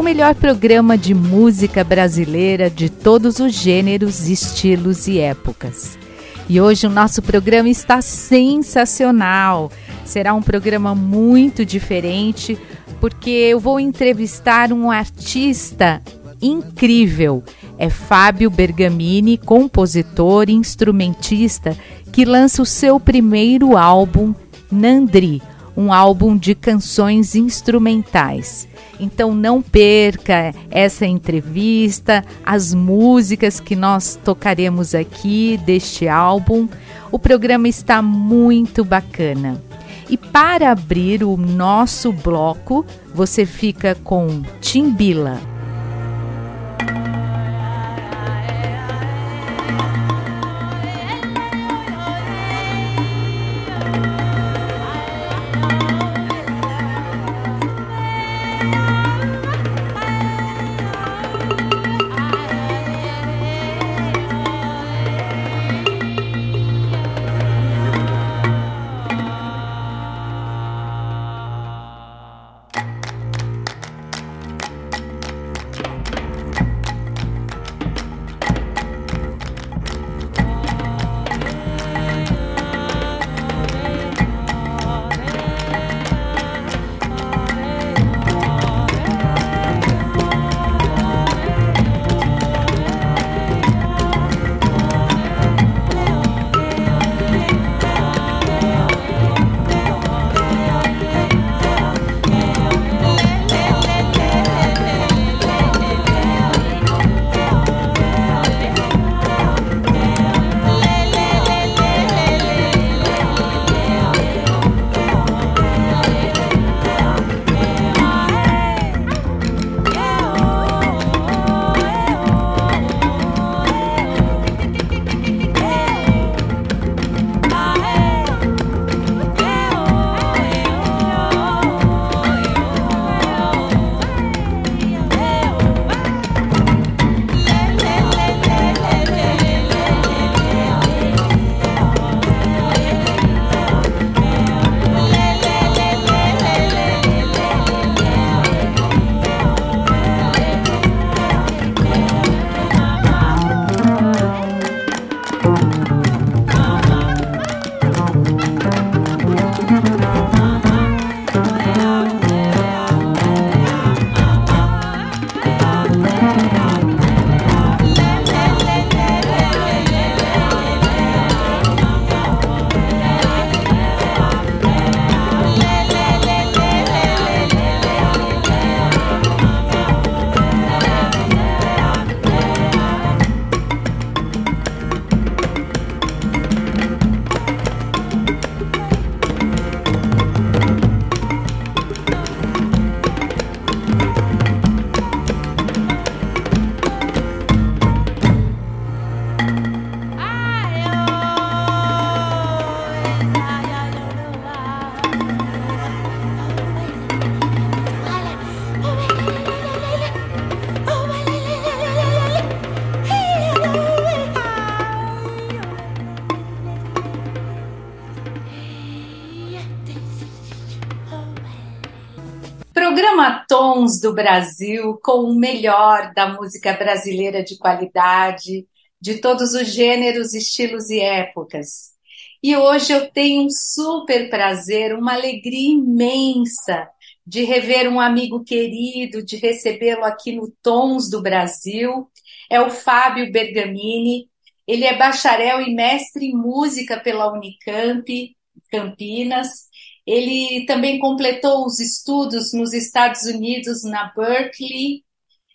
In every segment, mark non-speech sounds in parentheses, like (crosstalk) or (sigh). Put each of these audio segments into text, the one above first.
o melhor programa de música brasileira de todos os gêneros, estilos e épocas. E hoje o nosso programa está sensacional. Será um programa muito diferente porque eu vou entrevistar um artista incrível. É Fábio Bergamini, compositor e instrumentista, que lança o seu primeiro álbum, Nandri, um álbum de canções instrumentais. Então não perca essa entrevista, as músicas que nós tocaremos aqui deste álbum. O programa está muito bacana. E para abrir o nosso bloco, você fica com Timbila. Tons do Brasil com o melhor da música brasileira de qualidade, de todos os gêneros, estilos e épocas. E hoje eu tenho um super prazer, uma alegria imensa de rever um amigo querido, de recebê-lo aqui no Tons do Brasil. É o Fábio Bergamini. Ele é bacharel e mestre em música pela Unicamp, Campinas ele também completou os estudos nos Estados Unidos, na Berkeley,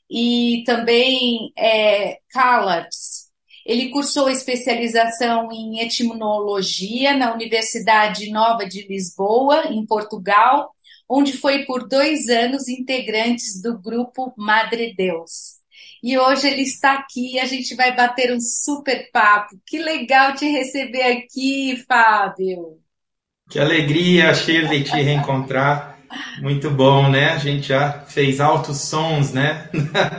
e também é, CalArts. Ele cursou especialização em etimologia na Universidade Nova de Lisboa, em Portugal, onde foi por dois anos integrante do grupo Madre Deus. e hoje ele está aqui. A gente vai bater um super papo. Que legal te receber aqui, Fábio. Que alegria, Shirley, te reencontrar. Muito bom, né? A gente já fez altos sons, né?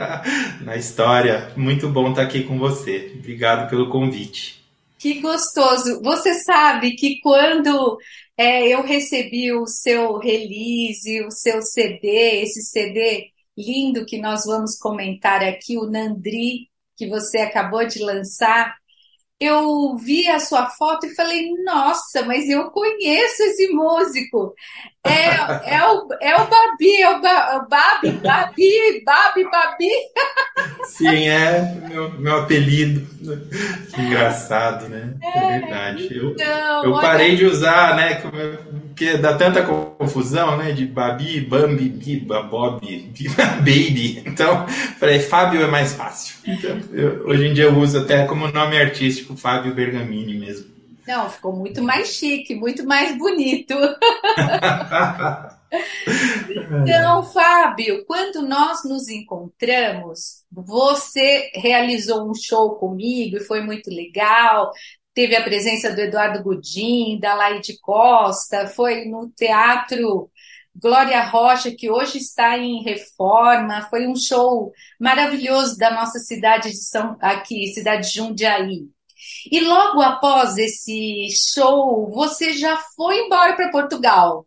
(laughs) Na história. Muito bom estar aqui com você. Obrigado pelo convite. Que gostoso. Você sabe que quando é, eu recebi o seu release, o seu CD, esse CD lindo que nós vamos comentar aqui, o Nandri, que você acabou de lançar, eu vi a sua foto e falei, nossa, mas eu conheço esse músico. É, é, o, é o Babi, é o, ba, o Babi, Babi, Babi, Babi. Sim, é meu, meu apelido. Que engraçado, né? É, é verdade. Então, eu, eu parei de usar, né? Porque dá tanta confusão, né? De Babi, Bambi, Biba, Bob, Biba, (laughs) Baby. Então, falei, Fábio é mais fácil. Então, eu, hoje em dia eu uso até como nome artístico Fábio Bergamini mesmo. Não, ficou muito mais chique, muito mais bonito. (laughs) então, Fábio, quando nós nos encontramos, você realizou um show comigo e foi muito legal. Teve a presença do Eduardo Gudim, da Laide Costa, foi no Teatro Glória Rocha, que hoje está em reforma. Foi um show maravilhoso da nossa cidade de São aqui, cidade de Jundiaí. E logo após esse show, você já foi embora para Portugal.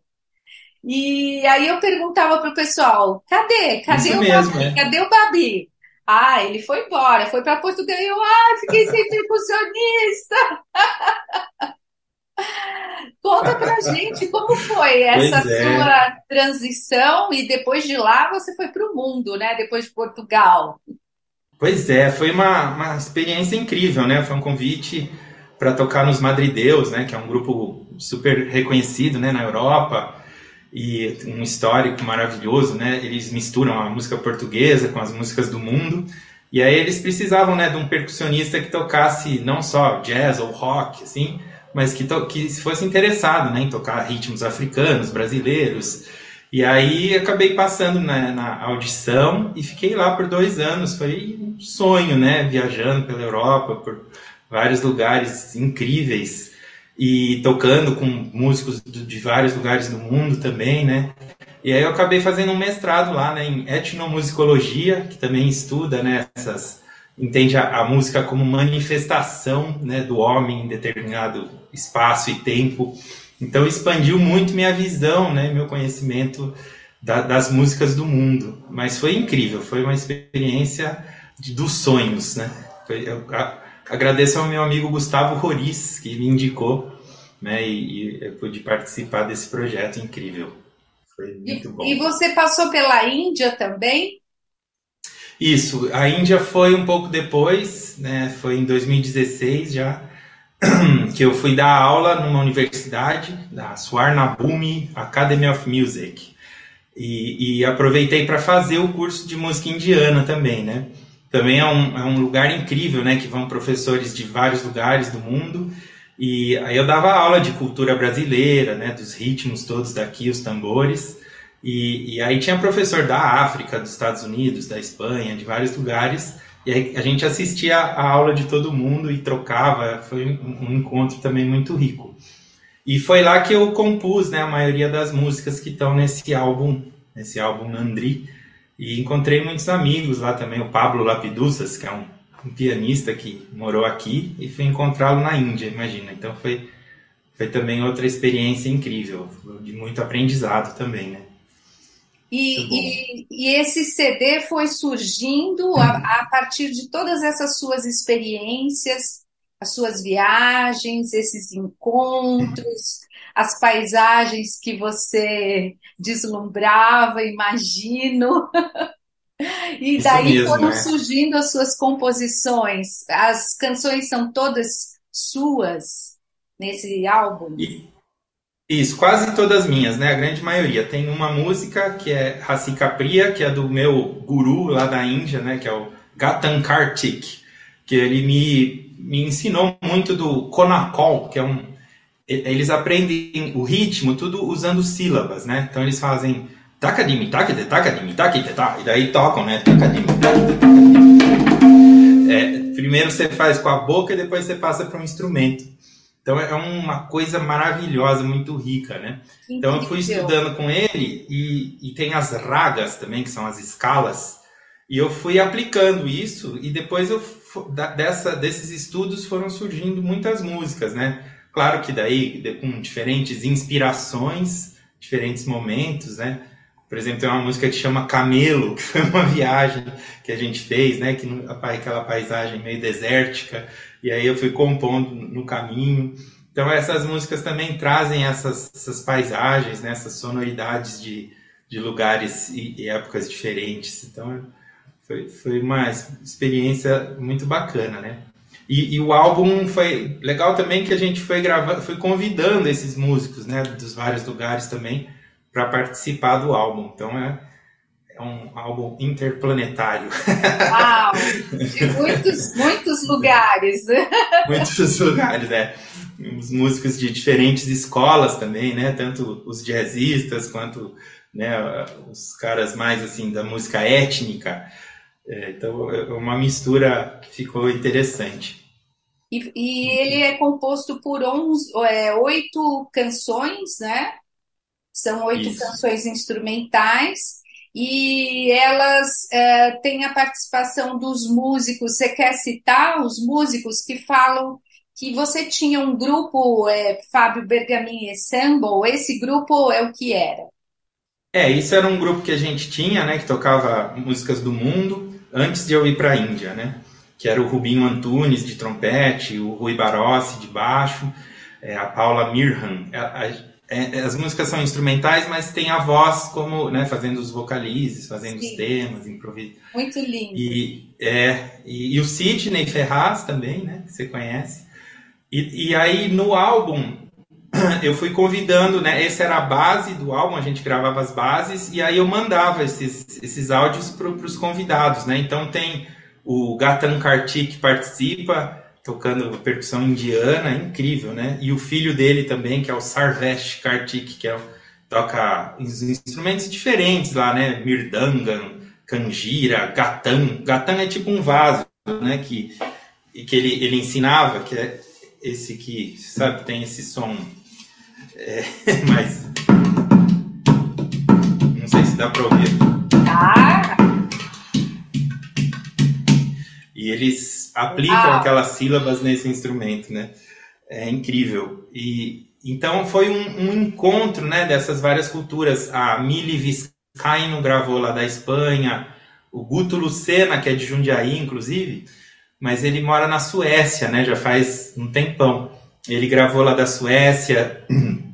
E aí eu perguntava para o pessoal: cadê? Cadê Isso o mesmo, Babi? É. Cadê o Babi? Ah, ele foi embora, foi para Portugal. E eu, ah, fiquei sem (laughs) percussionista. (laughs) Conta pra gente como foi essa é. sua transição e depois de lá você foi para o mundo, né? Depois de Portugal. Pois é, foi uma, uma experiência incrível, né? Foi um convite para tocar nos Madrideus, né? Que é um grupo super reconhecido, né? Na Europa e um histórico maravilhoso, né? Eles misturam a música portuguesa com as músicas do mundo. E aí eles precisavam, né, de um percussionista que tocasse não só jazz ou rock, assim, mas que, que fosse interessado, né, em tocar ritmos africanos, brasileiros. E aí acabei passando na, na, audição e fiquei lá por dois anos. Foi um sonho, né? Viajando pela Europa, por vários lugares incríveis e tocando com músicos de vários lugares do mundo também, né? E aí eu acabei fazendo um mestrado lá, né, em etnomusicologia, que também estuda, né, essas entende a, a música como manifestação, né, do homem em determinado espaço e tempo então expandiu muito minha visão, né, meu conhecimento da, das músicas do mundo. Mas foi incrível, foi uma experiência de, dos sonhos, né? Foi, eu, a, agradeço ao meu amigo Gustavo Roriz, que me indicou, né, e, e eu pude participar desse projeto incrível. Foi muito e, bom. E você passou pela Índia também? Isso, a Índia foi um pouco depois, né? Foi em 2016 já. (coughs) que eu fui dar aula numa universidade, da Swarnabhumi Academy of Music. E, e aproveitei para fazer o curso de música indiana também, né? Também é um, é um lugar incrível, né? Que vão professores de vários lugares do mundo. E aí eu dava aula de cultura brasileira, né? Dos ritmos todos daqui, os tambores. E, e aí tinha professor da África, dos Estados Unidos, da Espanha, de vários lugares. E aí a gente assistia a aula de todo mundo e trocava, foi um encontro também muito rico. E foi lá que eu compus né, a maioria das músicas que estão nesse álbum, nesse álbum Nandri. E encontrei muitos amigos lá também, o Pablo Lapiduças, que é um, um pianista que morou aqui, e fui encontrá-lo na Índia, imagina. Então foi, foi também outra experiência incrível, de muito aprendizado também, né? E, e, e, esse CD foi surgindo a, a, partir de todas essas suas experiências, as suas viagens, esses encontros, as paisagens que você deslumbrava, imagino. (laughs) E daí mesmo, foram é. surgindo as suas composições. As canções são todas suas nesse álbum? E, isso, quase todas minhas, né? A grande maioria. Tem uma música que é Rasika Priya, que é do meu guru lá da Índia, né? Que é o Gatan Kartik, que ele me, me ensinou muito do Konakol, que é um... Eles aprendem o ritmo tudo usando sílabas, né? Então eles fazem takadimi, takade, takadimi, takite, tá. E daí tocam, né? Takadimi, takite, takadimi. primeiro você faz com a boca e depois você passa para um instrumento. Então é uma coisa maravilhosa, muito rica, né? Então eu fui estudando com ele e, e tem as ragas também, que são as escalas, e eu fui aplicando isso e depois eu dessa, desses estudos foram surgindo muitas músicas, né? Claro que daí com diferentes inspirações, diferentes momentos, né? Por exemplo, tem uma música que chama Camelo, que foi uma (laughs) viagem que a gente fez, né? Que aquela paisagem meio desértica e aí eu fui compondo no caminho. Então essas músicas também trazem essas, essas paisagens, né, essas sonoridades de, de lugares e, épocas diferentes. Então foi, foi uma experiência muito bacana, né? E, e, o álbum foi legal também que a gente foi gravando, foi convidando esses músicos, né, dos vários lugares também para participar do álbum. Então é é um álbum interplanetário. Uau! (laughs) De muitos, muitos lugares. Muitos lugares, né? Os músicos de diferentes escolas também, né? Tanto os jazzistas quanto né, os caras mais assim da música étnica. É, então é uma mistura que ficou interessante. E, e ele é composto por onze, é, oito canções, né? São oito Isso. canções instrumentais e elas é, têm a participação dos músicos. Você quer citar os músicos que falam que você tinha um grupo, é, Fábio Bergamin Ensemble, esse grupo é o que era? É, isso era um grupo que a gente tinha, né, que tocava músicas do mundo antes de eu ir para a Índia, né? Que era o Rubinho Antunes de trompete, o Rui Barossi de baixo, é, a Paula Mirhan. É, é, as músicas são instrumentais, mas tem a voz como, né, fazendo os vocalizes, fazendo Sim. os temas, improviso. Muito lindo. E, é, e, e, o Sidney Ferraz também, né, que você conhece. E, e aí no álbum (clears throat) eu fui convidando, né, essa era a base do álbum, a gente gravava as bases e aí eu mandava esses, esses áudios para os convidados, né. Então tem o Gatan Kartik que participa, tocando percussão indiana, incrível, né? E o filho dele também, que é o Sarvesh Kartik, que é, toca instrumentos diferentes lá, né? Mirdangan, Kanjira, Gatan. Gatan é tipo um vaso, né? Que, que ele, ele ensinava, que é esse que, sabe, tem esse som é, (laughs) não sei se dá para ouvir. Eles aplicam ah. aquelas sílabas nesse instrumento, né? É incrível. E então foi um, um encontro, né, dessas várias culturas. A Mili Vizcaíno gravou lá da Espanha, o Guto Lucena, que é de Jundiaí, inclusive, mas ele mora na Suécia, né? Já faz um tempão. Ele gravou lá da Suécia. (clears throat)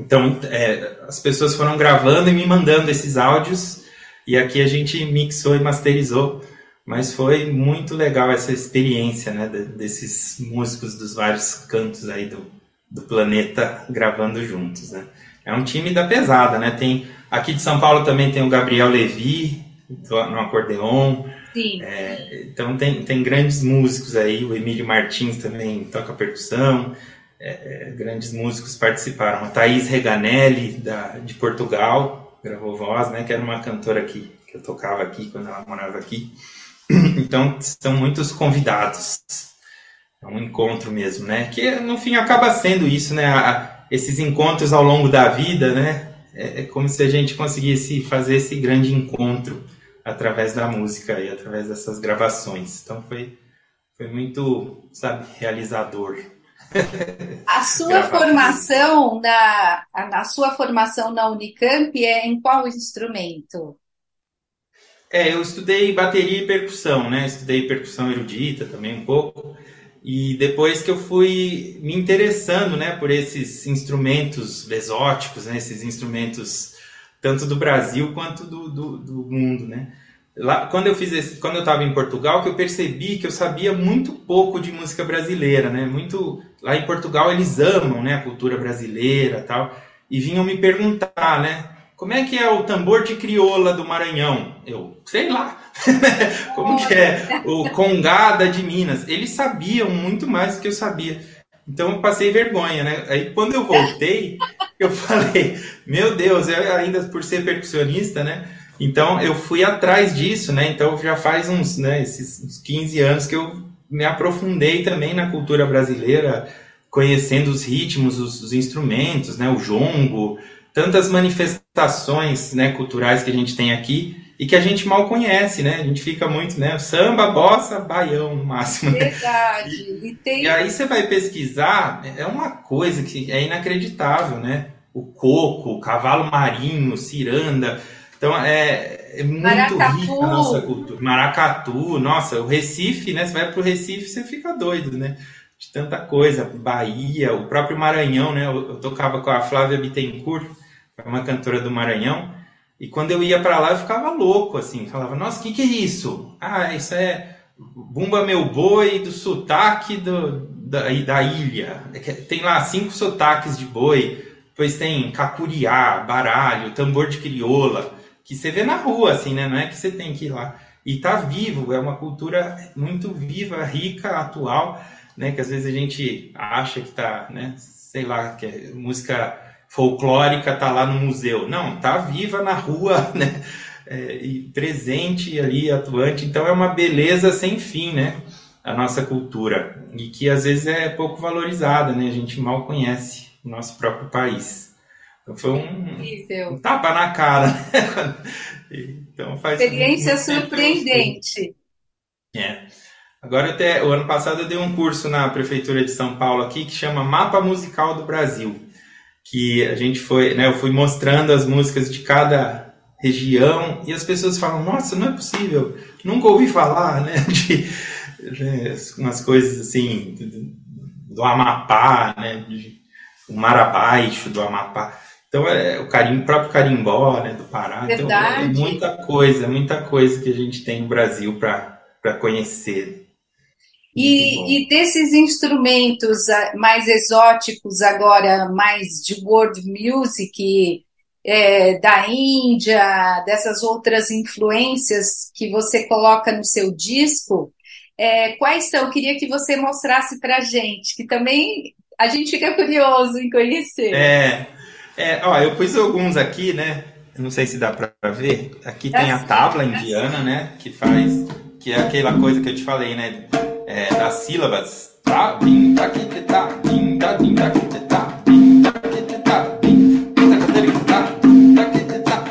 Então, é, as pessoas foram gravando e me mandando esses áudios, e aqui a gente mixou e masterizou mas foi muito legal essa experiência, né, desses músicos dos vários cantos aí do, do planeta gravando juntos, né. É um time da pesada, né, tem, aqui de São Paulo também tem o Gabriel Levi, no acordeon, Sim. É, então tem, tem grandes músicos aí, o Emílio Martins também toca percussão, é, é, grandes músicos participaram. A Thaís Reganelli, da, de Portugal, gravou voz, né, que era uma cantora que, que eu tocava aqui quando ela morava aqui. (clears throat) Então, são muitos convidados. É um encontro mesmo, né? Que no fim acaba sendo isso, né? esses encontros ao longo da vida, né? É, é como se a gente conseguisse fazer esse grande encontro através da música e através dessas gravações. Então foi, foi muito, sabe, realizador. A sua formação na, a sua formação na Unicamp é em qual instrumento? É, eu estudei bateria e percussão, né? Estudei percussão erudita também um pouco. E depois que eu fui me interessando, né, por esses instrumentos exóticos, né, esses instrumentos tanto do Brasil quanto do, do, do mundo, né? Lá, quando eu fiz esse, quando eu estava em Portugal, que eu percebi que eu sabia muito pouco de música brasileira, né? Muito lá em Portugal eles amam, né, a cultura brasileira, tal, e vinham me perguntar, né? Como é que é o tambor de crioula do Maranhão? Eu, sei lá. (laughs) Como que é o congada de Minas? Eles sabiam muito mais do que eu sabia. Então eu passei vergonha, né? Aí quando eu voltei, (laughs) eu falei, meu Deus, eu ainda por ser percussionista, né? Então eu fui atrás disso, né? Então já faz uns, né, esses uns 15 anos que eu me aprofundei também na cultura brasileira, conhecendo os ritmos, os, os instrumentos, né, o jongo, tantas manifestações né, culturais que a gente tem aqui e que a gente mal conhece, né? A gente fica muito, né? Samba, bossa, baião no máximo. Né? Verdade. E, tem... e aí você vai pesquisar, é uma coisa que é inacreditável, né? O coco, o cavalo marinho, ciranda. Então é, é muito Maracatu. rica a nossa cultura. Maracatu, nossa, o Recife, né? Você vai pro Recife, você fica doido, né? De tanta coisa. Bahia, o próprio Maranhão, né? Eu, eu tocava com a Flávia Bittencourt, é uma cantora do Maranhão. E quando eu ia para lá, eu ficava louco, assim. Falava, nossa, o que, que é isso? Ah, isso é Bumba Meu Boi do sotaque do, da, da ilha. É tem lá cinco sotaques de boi. Depois tem cacuriá, baralho, tambor de crioula. Que você vê na rua, assim, né? Não é que você tem que ir lá. E tá vivo, é uma cultura muito viva, rica, atual, né? Que às vezes a gente acha que tá, né? Sei lá, que é música folclórica tá lá no museu. Não, tá viva na rua, (laughs) né? É, e presente ali, atuante. Então é uma beleza sem fim, né? A nossa cultura. E que às vezes é pouco valorizada, né? A gente mal conhece o nosso próprio país. Então foi um, um tapa na cara. Né? (laughs) então faz Experiência surpreendente. É. Agora até o ano passado eu dei um curso na prefeitura de São Paulo aqui que chama Mapa Musical do Brasil que a gente foi, né, eu fui mostrando as músicas de cada região e as pessoas falam, nossa, não é possível, nunca ouvi falar, né, (laughs) de, de umas coisas assim, do Amapá, né, de, o Mar Abaixo do Amapá. Então, é o carim, próprio carimbó, né, do Pará. Verdade. Então, é muita coisa, muita coisa que a gente tem no Brasil para conhecer. E, e, desses instrumentos ah, mais exóticos, agora mais de world music, é, da Índia, dessas outras influências que você coloca no seu disco, é, quais são? Eu queria que você mostrasse para gente, que também a gente fica curioso em conhecer. É, é ó, eu pus alguns aqui, né? Não sei se dá para ver. Aqui tem a tabla indiana, né? Que faz, que é aquela coisa que eu te falei, né? É, das sílabas. Tá, bim, tá, que, tá, bim, tá, bim, tá, que, tá, tá, que, tá, tá, que, tá, tá, que, tá, tá,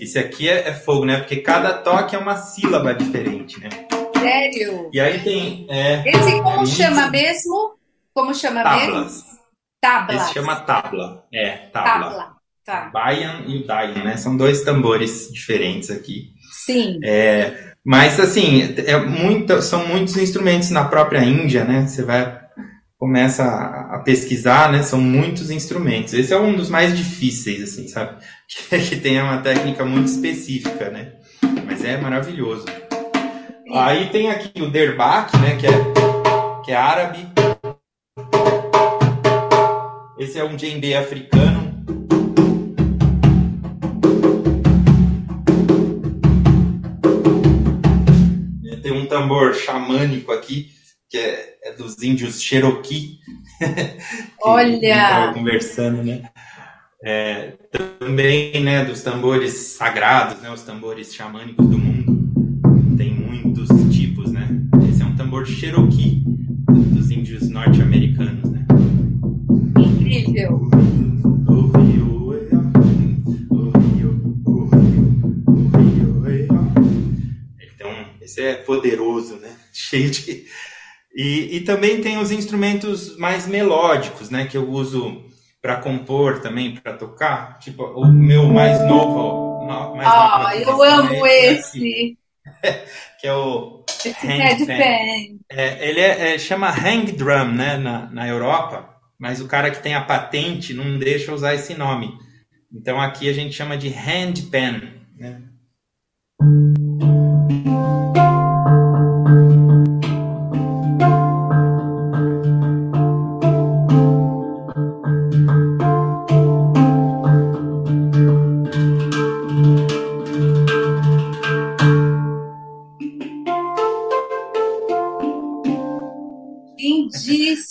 Esse aqui é, é, fogo, né? Porque cada toque é uma sílaba diferente, né? Sério? E aí tem. É, Esse como é chama mesmo? Como chama tablas. mesmo? Tablas. Esse chama tabla. É, tabla. tabla. Tá. O Bayan e o Dayan, né? São dois tambores diferentes aqui. Sim. É, mas assim, é muito, são muitos instrumentos na própria Índia, né? Você vai começa a, a, pesquisar, né? São muitos instrumentos. Esse é um dos mais difíceis, assim, sabe? (laughs) Que, que tem uma técnica muito específica, né? Mas é maravilhoso. Aí tem aqui o derbak, né? Que é, que é árabe. Esse é um djembe africano. Tambor xamânico aqui, que é, é dos índios Cherokee. (laughs) Olha! conversando, né? É, também, né, dos tambores sagrados, né, os tambores xamânicos do mundo. Tem muitos tipos, né? Esse é um tambor Cherokee, dos índios norte-americanos, né? Incrível! É poderoso, né? (laughs) Cheio de. E, e também tem os instrumentos mais melódicos, né? Que eu uso para compor também, para tocar. Tipo, o meu mais novo. Mais ah, novo, eu amo esse! (laughs) que é o. Hang Pen. É, ele é, é, chama Hang Drum, né? Na, na Europa. Mas o cara que tem a patente não deixa usar esse nome. Então aqui a gente chama de hand pen, né?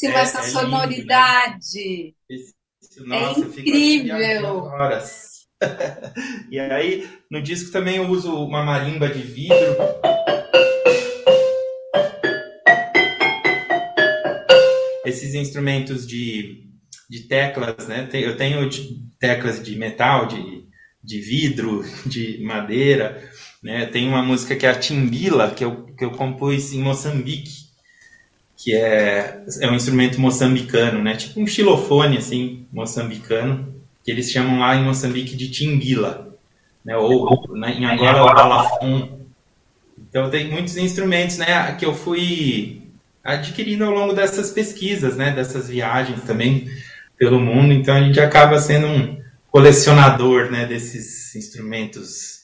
É, essa é sonoridade. Lindo, né? Nossa, é incrível. (laughs) e aí, no disco também eu uso uma marimba de vidro. Esses instrumentos de, de teclas, né? Eu tenho teclas de metal, de, de vidro, (laughs) de madeira. Né? Tem uma música que é a Timbila, que eu, que eu compus em Moçambique, que é, é um instrumento moçambicano, né? tipo um xilofone assim, moçambicano, que eles chamam lá em Moçambique de Timbila, né? ou né, em Angola o balafon. Então tem muitos instrumentos né, que eu fui adquirindo ao longo dessas pesquisas, né, dessas viagens também pelo mundo, então a gente acaba sendo um colecionador né, desses instrumentos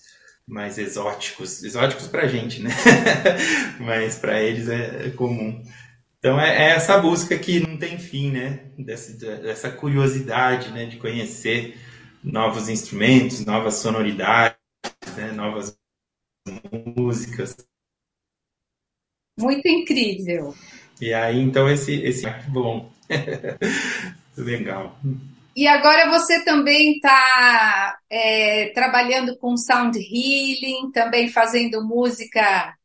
mais exóticos, exóticos para gente, né? (laughs) Mas para eles é, é, comum. Então é, é, essa busca que não tem fim, né? Dessa, dessa curiosidade, né? De conhecer novos instrumentos, novas sonoridades, né? novas músicas. Muito incrível. E aí, então, esse, esse bom. (laughs) Legal. E agora você também está é, trabalhando com sound healing, também fazendo música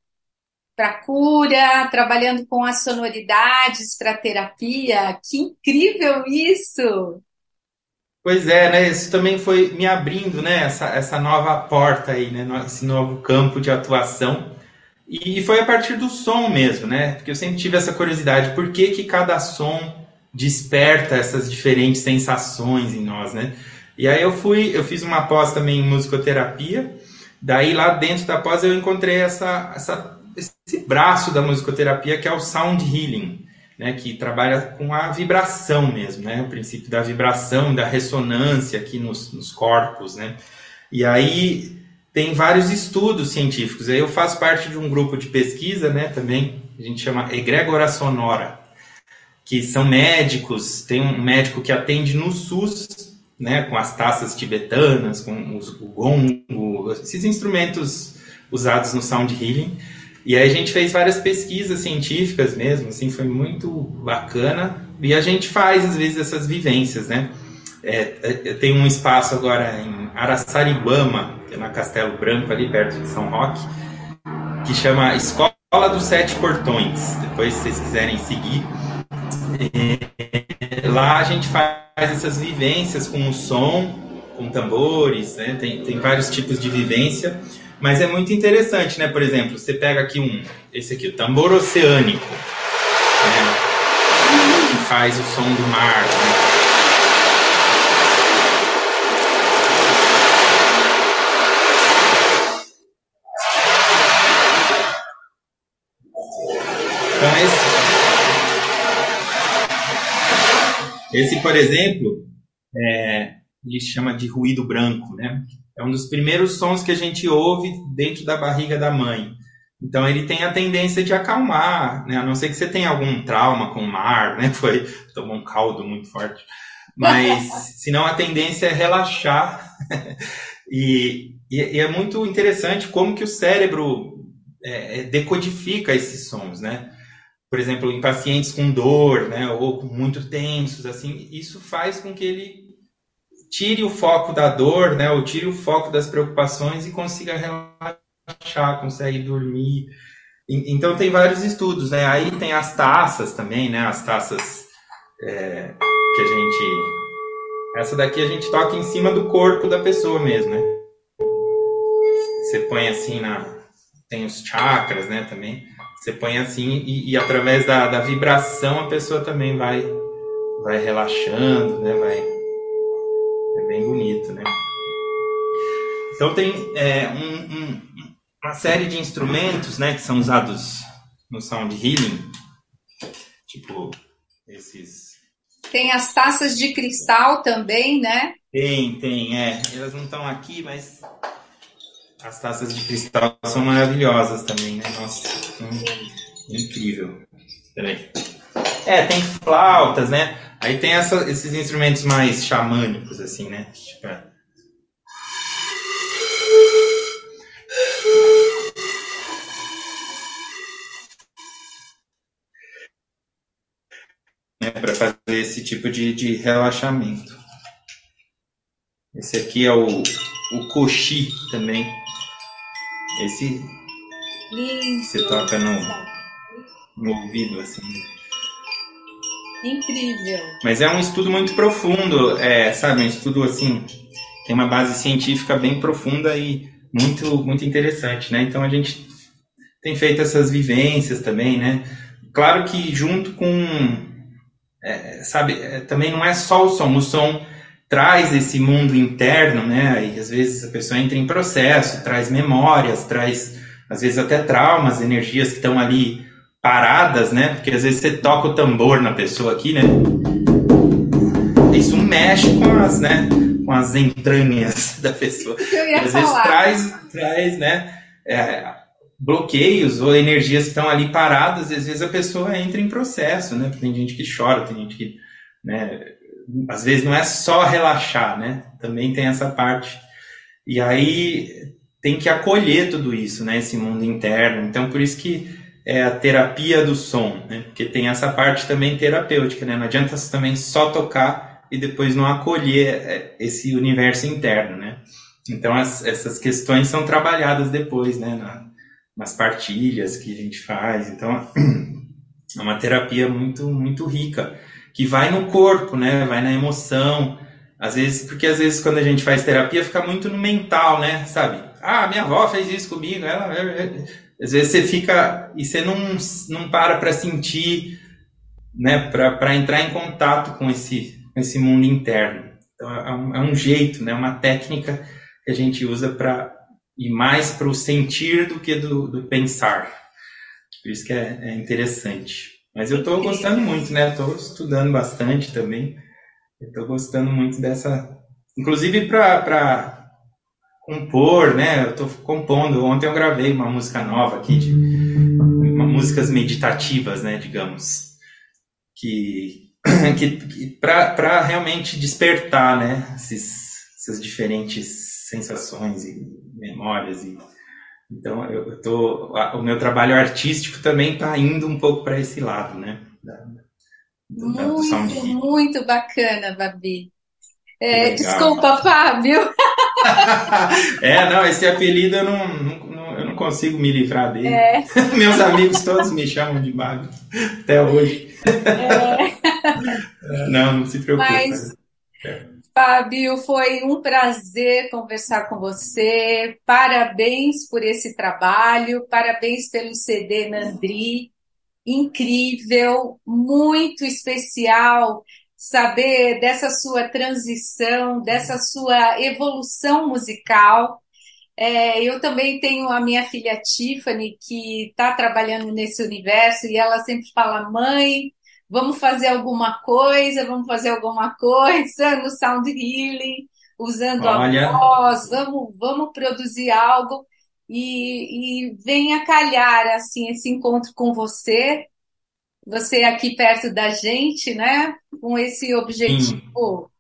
para cura, trabalhando com as sonoridades para terapia. Que incrível isso! Pois é, né? Isso também foi me abrindo, né? Essa, essa nova porta aí, né? Esse novo campo de atuação. E foi a partir do som mesmo, né? Porque eu sempre tive essa curiosidade, por que, que cada som desperta essas diferentes sensações em nós, né? E aí eu fui, eu fiz uma pós também em musicoterapia. Daí lá dentro da pós eu encontrei essa, essa esse braço da musicoterapia que é o sound healing, né, que trabalha com a vibração mesmo, né, o princípio da vibração, da ressonância aqui nos, nos corpos, né. E aí tem vários estudos científicos. Eu faço parte de um grupo de pesquisa, né, também a gente chama egrégora sonora que são médicos, tem um médico que atende no SUS, né, com as taças tibetanas, com os, o gongo, esses instrumentos usados no sound healing. E aí a gente fez várias pesquisas científicas mesmo, assim, foi muito bacana. E a gente faz, às vezes, essas vivências, né? É, é tem um espaço agora em Araçariguama, que é na Castelo Branco, ali perto de São Roque, que chama Escola dos Sete Portões. Depois, se vocês quiserem seguir, e lá a gente faz essas vivências com o som, com tambores, né? tem, tem vários tipos de vivência, mas é muito interessante, né? Por exemplo, você pega aqui um, esse aqui, o tambor oceânico, né? que faz o som do mar, né? Então, esse, Esse, por exemplo, é, ele chama de ruído branco, né? É um dos primeiros sons que a gente ouve dentro da barriga da mãe. Então ele tem a tendência de acalmar, né? A não ser que você tenha algum trauma com o mar, né? (laughs) Foi tomou um caldo muito forte. Mas (laughs) senão a tendência é relaxar. (laughs) e, e, e, é muito interessante como que o cérebro é, é decodifica esses sons, né? por exemplo, em pacientes com dor, né, ou muito tensos, assim, isso faz com que ele tire o foco da dor, né, ou tire o foco das preocupações e consiga relaxar, consegue dormir. Então tem vários estudos, né? Aí tem as taças também, né? As taças é, que a gente, essa daqui a gente toca em cima do corpo da pessoa mesmo, né? Você põe assim na, tem os chakras, né? Também você põe assim e, e através da, da, vibração a pessoa também vai vai relaxando, né? Vai é bem bonito, né? Então tem é, um, um, uma série de instrumentos, né, que são usados no sound healing, tipo esses. Tem as taças de cristal também, né? Tem, tem, é. Elas não estão aqui, mas as taças de cristal são maravilhosas também, né? Nossa, hum, incrível. Peraí. É, tem flautas, né? Aí tem essa, esses instrumentos mais xamânicos, assim, né? Tipo, é. Né, para fazer esse tipo de, de relaxamento. Esse aqui é o, o Koshi também. Esse Lindo. você toca no, no ouvido, assim. Incrível. Mas é um estudo muito profundo, é, sabe? Um estudo assim, tem uma base científica bem profunda e muito, muito interessante, né? Então a gente tem feito essas vivências também, né? Claro que junto com, é, sabe, é, também não é só o som, o som traz esse mundo interno, né? E às vezes a pessoa entra em processo, traz memórias, traz às vezes até traumas, energias que estão ali paradas, né? Porque às vezes você toca o tambor na pessoa aqui, né? Isso mexe com as, né? Com as entranhas (laughs) da pessoa. Eu ia às vezes falar. traz, traz, né? é, bloqueios ou energias que estão ali paradas. e Às vezes a pessoa entra em processo, né? Tem gente que chora, tem gente que, né? Às vezes não é só relaxar, né? Também tem essa parte. E aí tem que acolher tudo isso, né? Esse mundo interno. Então por isso que é a terapia do som, né? Porque tem essa parte também terapêutica, né? Não adianta você também só tocar e depois não acolher é, esse universo interno, né? Então as, essas questões são trabalhadas depois, né? Na, nas partilhas que a gente faz. Então (clears throat) é uma terapia muito muito rica que vai no corpo, né? Vai na emoção. Às vezes, porque às vezes quando a gente faz terapia fica muito no mental, né? Sabe? Ah, minha avó fez isso comigo. Ela, às vezes você fica e você não, não para para sentir, né? Para entrar em contato com esse, esse mundo interno. Então é um, é um jeito, né? Uma técnica que a gente usa para ir mais para o sentir do que do, do pensar. Por isso que é, é interessante. Mas eu estou gostando muito, né? Estou estudando bastante também. Estou gostando muito dessa. Inclusive para compor, né? Eu estou compondo. Ontem eu gravei uma música nova aqui, de uma, músicas meditativas, né? Digamos. Que, (clears throat) que, que para realmente despertar, né? Esses, essas diferentes sensações e memórias e então eu, eu tô o meu trabalho artístico também está indo um pouco para esse lado né da, muito muito bacana Babi é, desculpa Fábio é não esse apelido eu não, não, eu não consigo me livrar dele é. (laughs) meus amigos todos me chamam de Babi até hoje é. não não se preocupe mas Fábio, foi um prazer conversar com você. Parabéns por esse trabalho, parabéns pelo CD Nandri. Incrível, muito especial saber dessa sua transição, dessa sua evolução musical. É, eu também tenho a minha filha Tiffany, que está trabalhando nesse universo, e ela sempre fala: mãe, vamos fazer alguma coisa, vamos fazer alguma coisa no sound healing, usando Olha. a voz, vamos, vamos produzir algo e, e venha calhar assim esse encontro com você, você aqui perto da gente, né? Com esse objetivo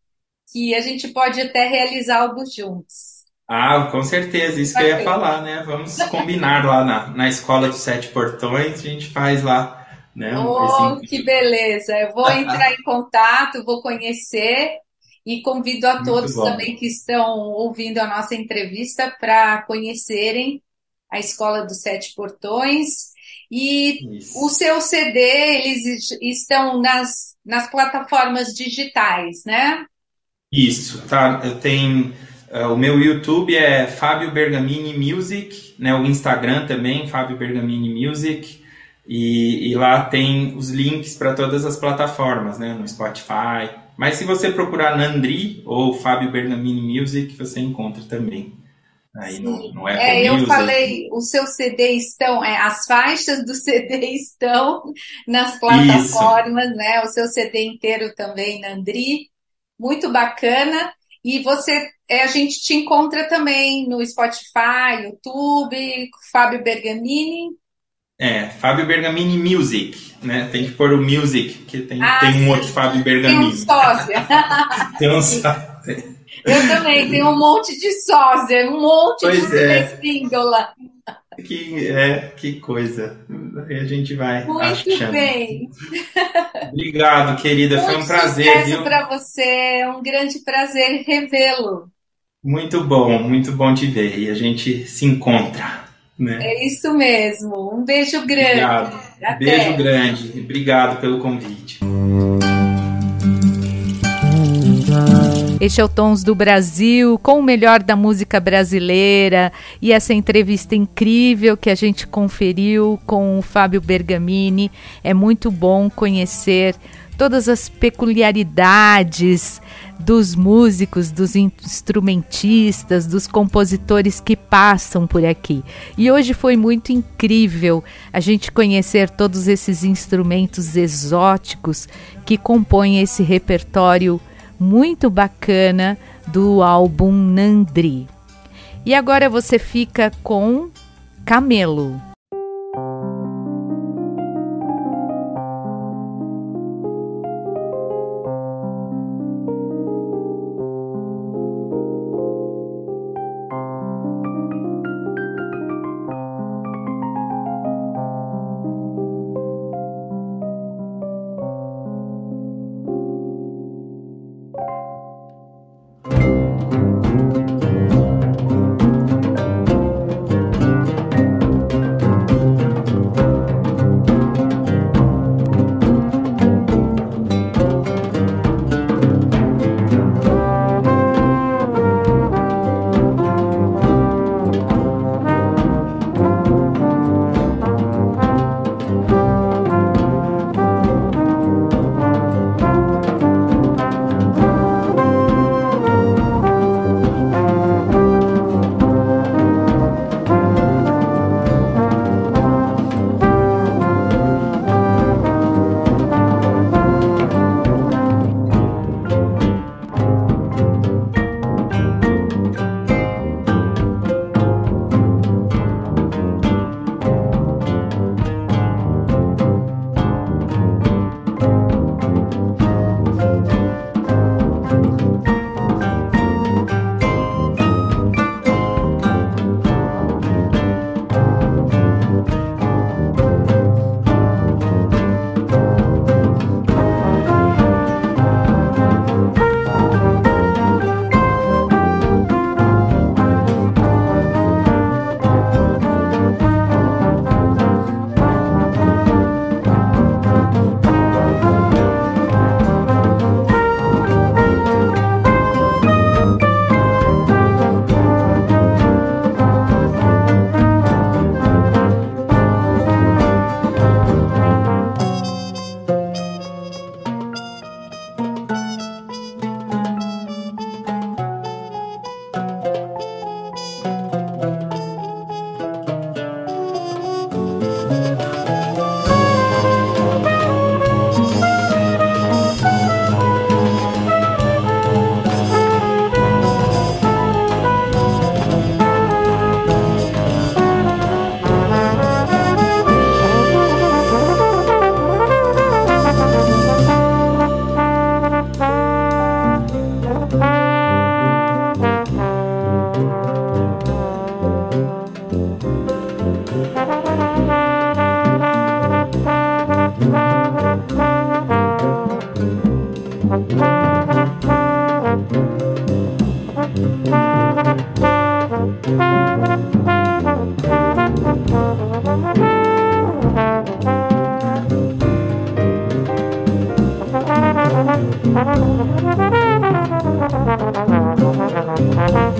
que a gente pode até realizar algo juntos. Ah, com certeza, isso que eu ia falar, né? Vamos combinar lá na, na Escola dos Sete Portões, a gente faz lá né? Oh, que beleza! Eu vou entrar em contato, vou conhecer e convido a todos também que estão ouvindo a nossa entrevista para conhecerem a Escola dos Sete Portões. E Isso. o seu CD, eles estão nas, nas plataformas digitais, né? Isso, tá. Eu tenho. Uh, o meu YouTube é Fábio Bergamini Music, né? O Instagram também, Fábio Bergamini Music. E, e, lá tem os links para todas as plataformas, né? No Spotify. Mas se você procurar Nandri ou Fábio Bernamini Music, você encontra também. Aí no, no Apple é, eu falei, o seu CD estão, é, as faixas do (laughs) CD estão nas plataformas, Isso. né? O seu CD inteiro também, Nandri. Muito bacana. E você, é, a gente te encontra também no Spotify, YouTube, Fábio Bergamini. É, Fábio Bergamini Music, né? Tem que pôr o Music, que tem, ah, tem um outro Fábio Bergamini. Tem um sósia. (laughs) tem um sósia. Eu também, tenho um monte de sósia, um monte pois de é. espíndola. Que, é, que coisa. Aí a gente vai Muito achando. bem. Obrigado, querida. Muito Foi um prazer, viu? para você, é um grande prazer revê-lo. Muito bom, muito bom te ver. E a gente se encontra. Né? É isso mesmo. Um beijo grande. Obrigado. Até. Beijo grande. Obrigado pelo convite. Este é o Tons do Brasil, com o melhor da música brasileira e essa entrevista incrível que a gente conferiu com o Fábio Bergamini. É muito bom conhecer todas as peculiaridades dos músicos, dos instrumentistas, dos compositores que passam por aqui. E hoje foi muito incrível a gente conhecer todos esses instrumentos exóticos que compõem esse repertório muito bacana do álbum Nandri. E agora você fica com Camelo.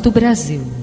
Do Brasil.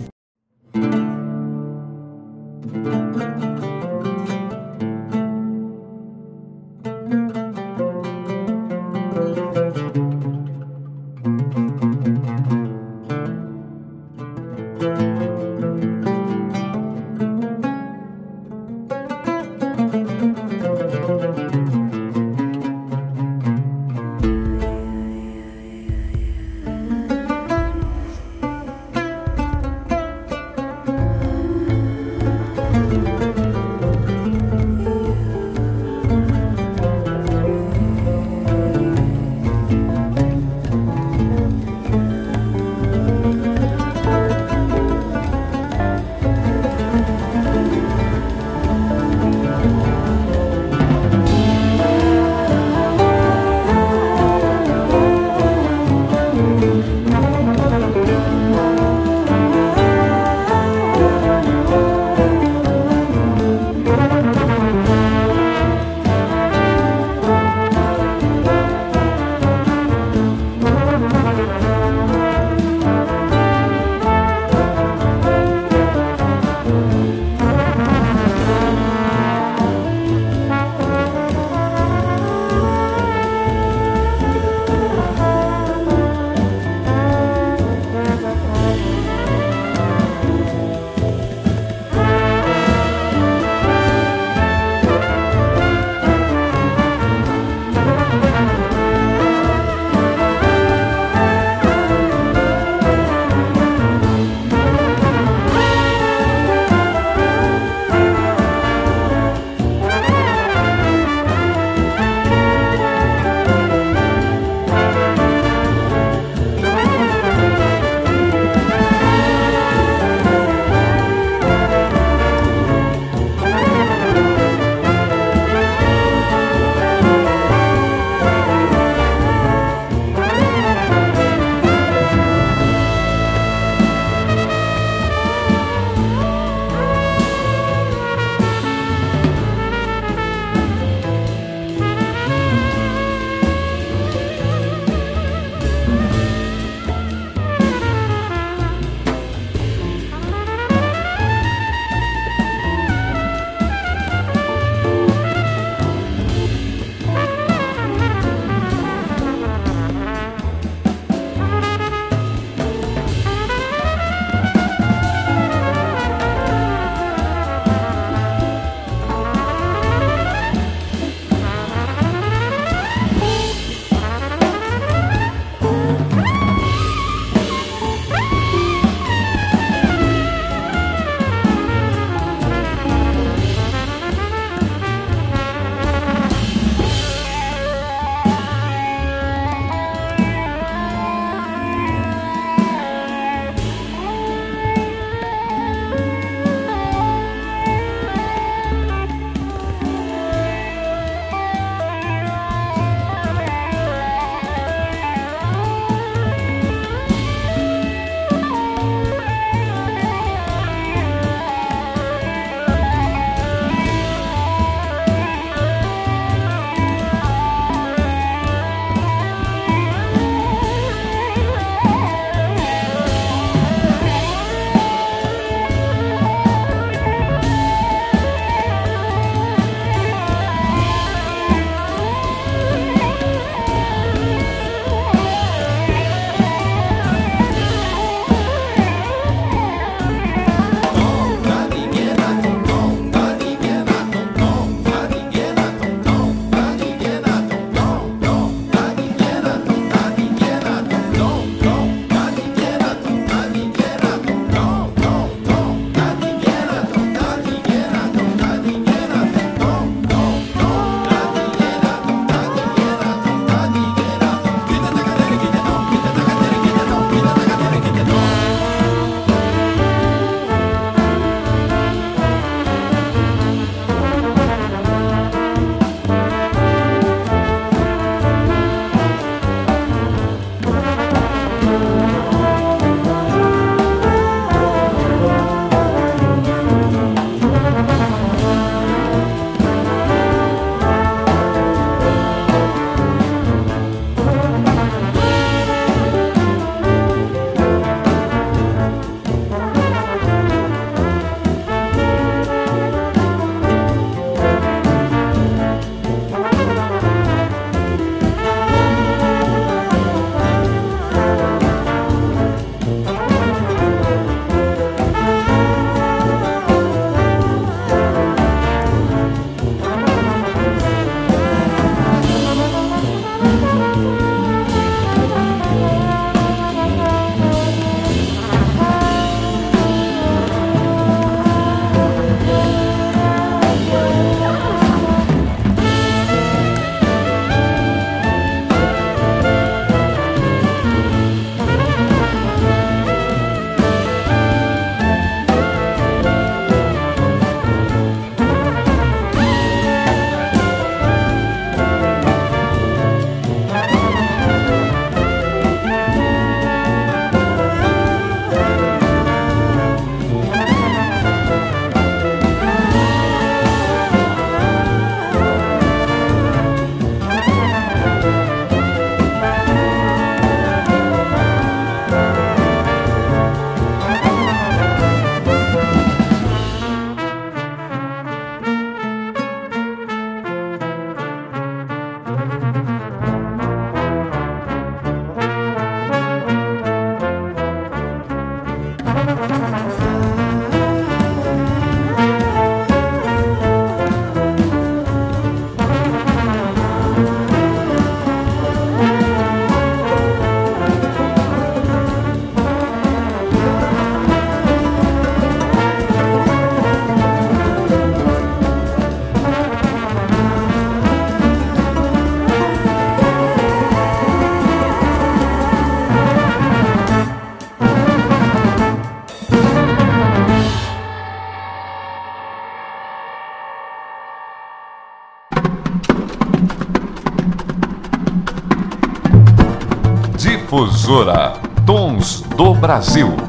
Brasil.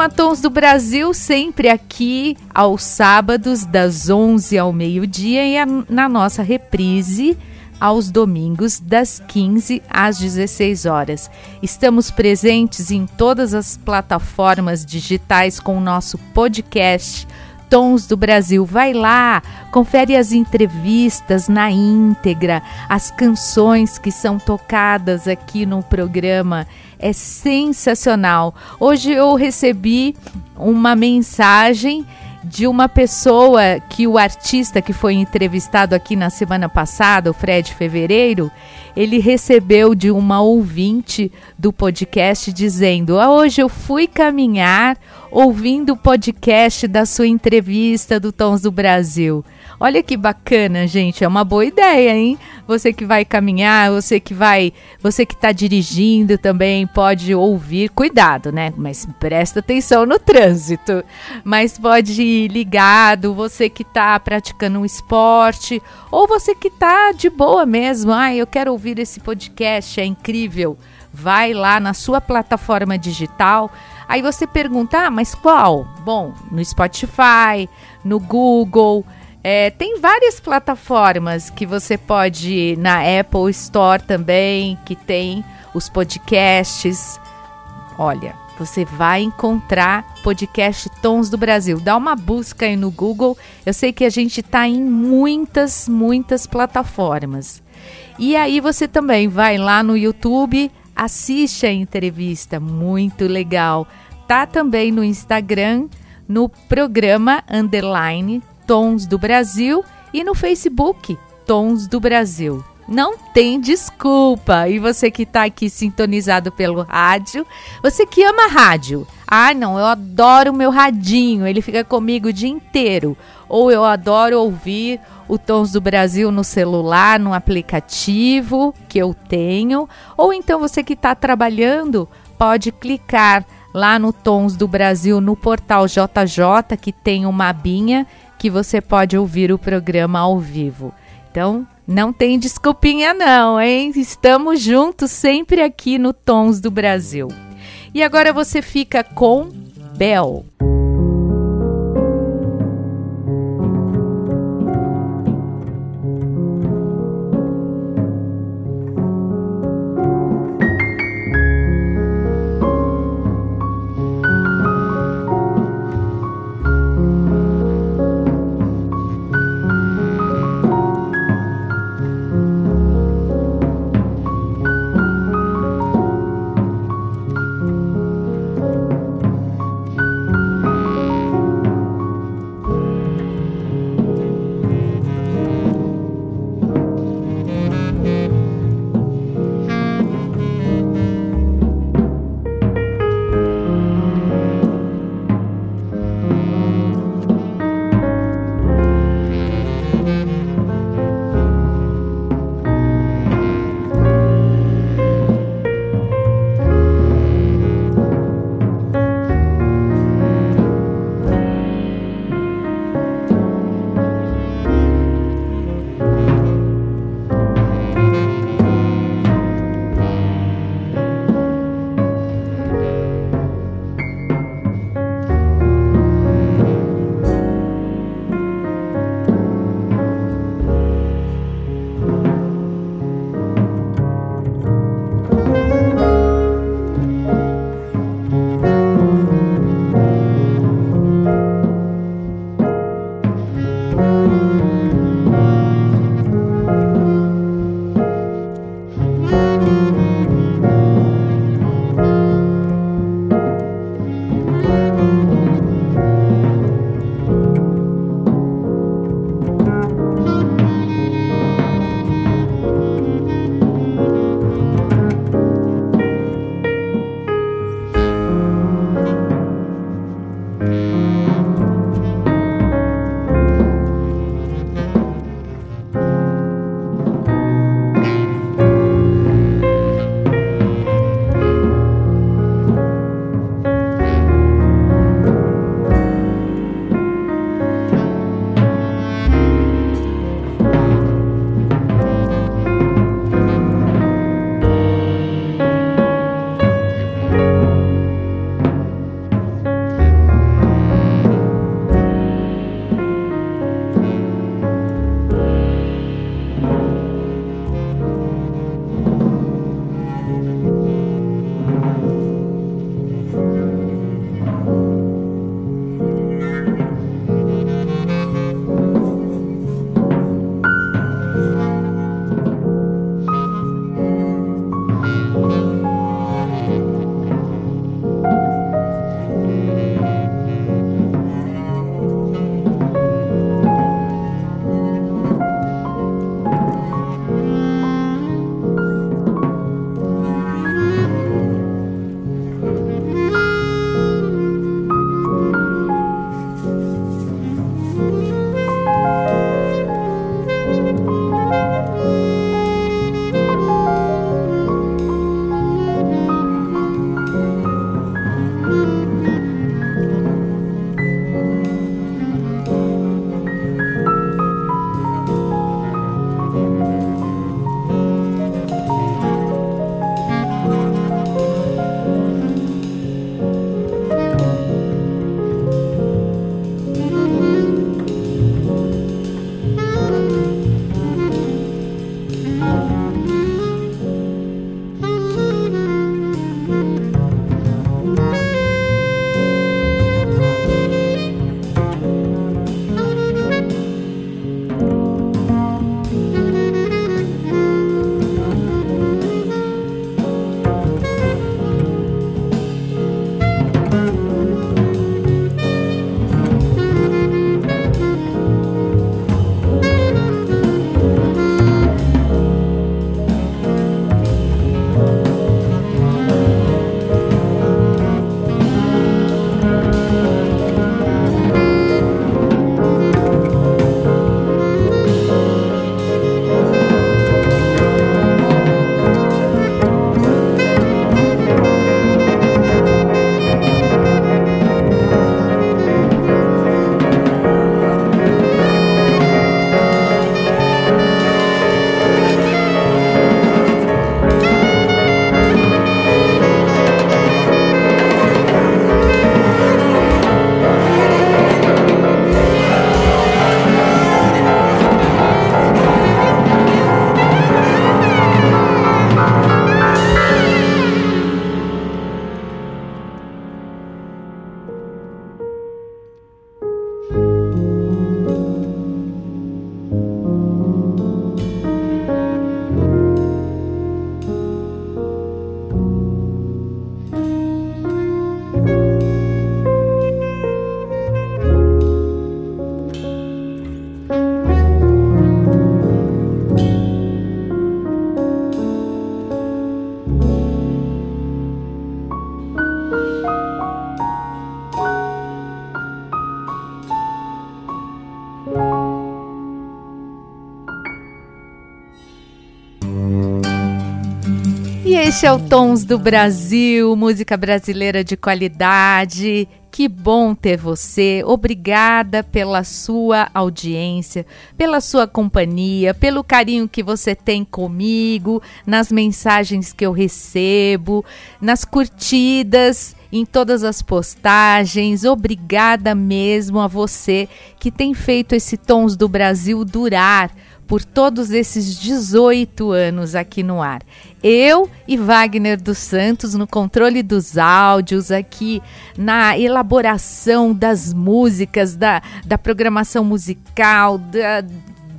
Programa Tons do Brasil, sempre aqui aos sábados, das 11 ao meio-dia, e na nossa reprise aos domingos, das 15 às 16 horas. Estamos presentes em todas as plataformas digitais com o nosso podcast Tons do Brasil. Vai lá, confere as entrevistas na íntegra, as canções que são tocadas aqui no programa. É sensacional. Hoje eu recebi uma mensagem de uma pessoa que o artista que foi entrevistado aqui na semana passada, o Fred Fevereiro, ele recebeu de uma ouvinte do podcast dizendo: ah, Hoje eu fui caminhar ouvindo o podcast da sua entrevista do Tons do Brasil. Olha que bacana, gente, é uma boa ideia, hein? Você que vai caminhar, você que vai, você que está dirigindo também pode ouvir, cuidado, né? Mas presta atenção no trânsito. Mas pode ir ligado, você que está praticando um esporte ou você que está de boa mesmo. Ah, eu quero ouvir esse podcast, é incrível. Vai lá na sua plataforma digital. Aí você pergunta, ah, mas qual? Bom, no Spotify, no Google, é, tem várias plataformas que você pode ir na Apple Store também, que tem os podcasts. Olha, você vai encontrar podcast Tons do Brasil. Dá uma busca aí no Google. Eu sei que a gente está em muitas, muitas plataformas. E aí você também vai lá no YouTube, assiste a entrevista, muito legal. Tá também no Instagram, no programa underline Tons do Brasil e no Facebook Tons do Brasil. Não tem desculpa. E você que está aqui sintonizado pelo rádio, você que ama rádio. Ah, não, eu adoro o meu radinho, ele fica comigo o dia inteiro. Ou eu adoro ouvir o Tons do Brasil no celular, no aplicativo que eu tenho. Ou então você que está trabalhando, pode clicar lá no Tons do Brasil no portal JJ, que tem uma abinha que você pode ouvir o programa ao vivo. Então, não tem desculpinha não, hein? Estamos juntos sempre aqui no Tons do Brasil. E agora você fica com Bel. Este é o Tons do Brasil, música brasileira de qualidade. Que bom ter você. Obrigada pela sua audiência, pela sua companhia, pelo carinho que você tem comigo, nas mensagens que eu recebo, nas curtidas, em todas as postagens. Obrigada mesmo a você que tem feito esse Tons do Brasil durar por todos esses 18 anos aqui no ar. Eu e Wagner dos Santos no controle dos áudios, aqui na elaboração das músicas, da, da programação musical, da,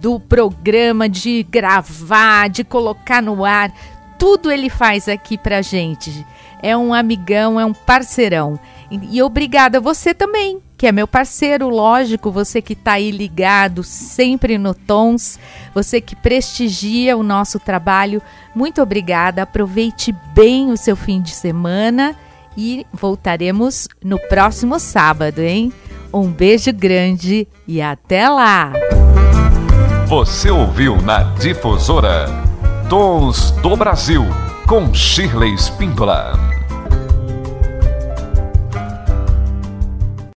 do programa, de gravar, de colocar no ar. Tudo ele faz aqui pra gente. É um amigão, é um parceirão. E, e obrigada a você também que é meu parceiro, lógico, você que está aí ligado sempre no Tons, você que prestigia o nosso trabalho. Muito obrigada. Aproveite bem o seu fim de semana e voltaremos no próximo sábado, hein? Um beijo grande e até lá! Você ouviu na Difusora Tons do Brasil com Shirley Spindola.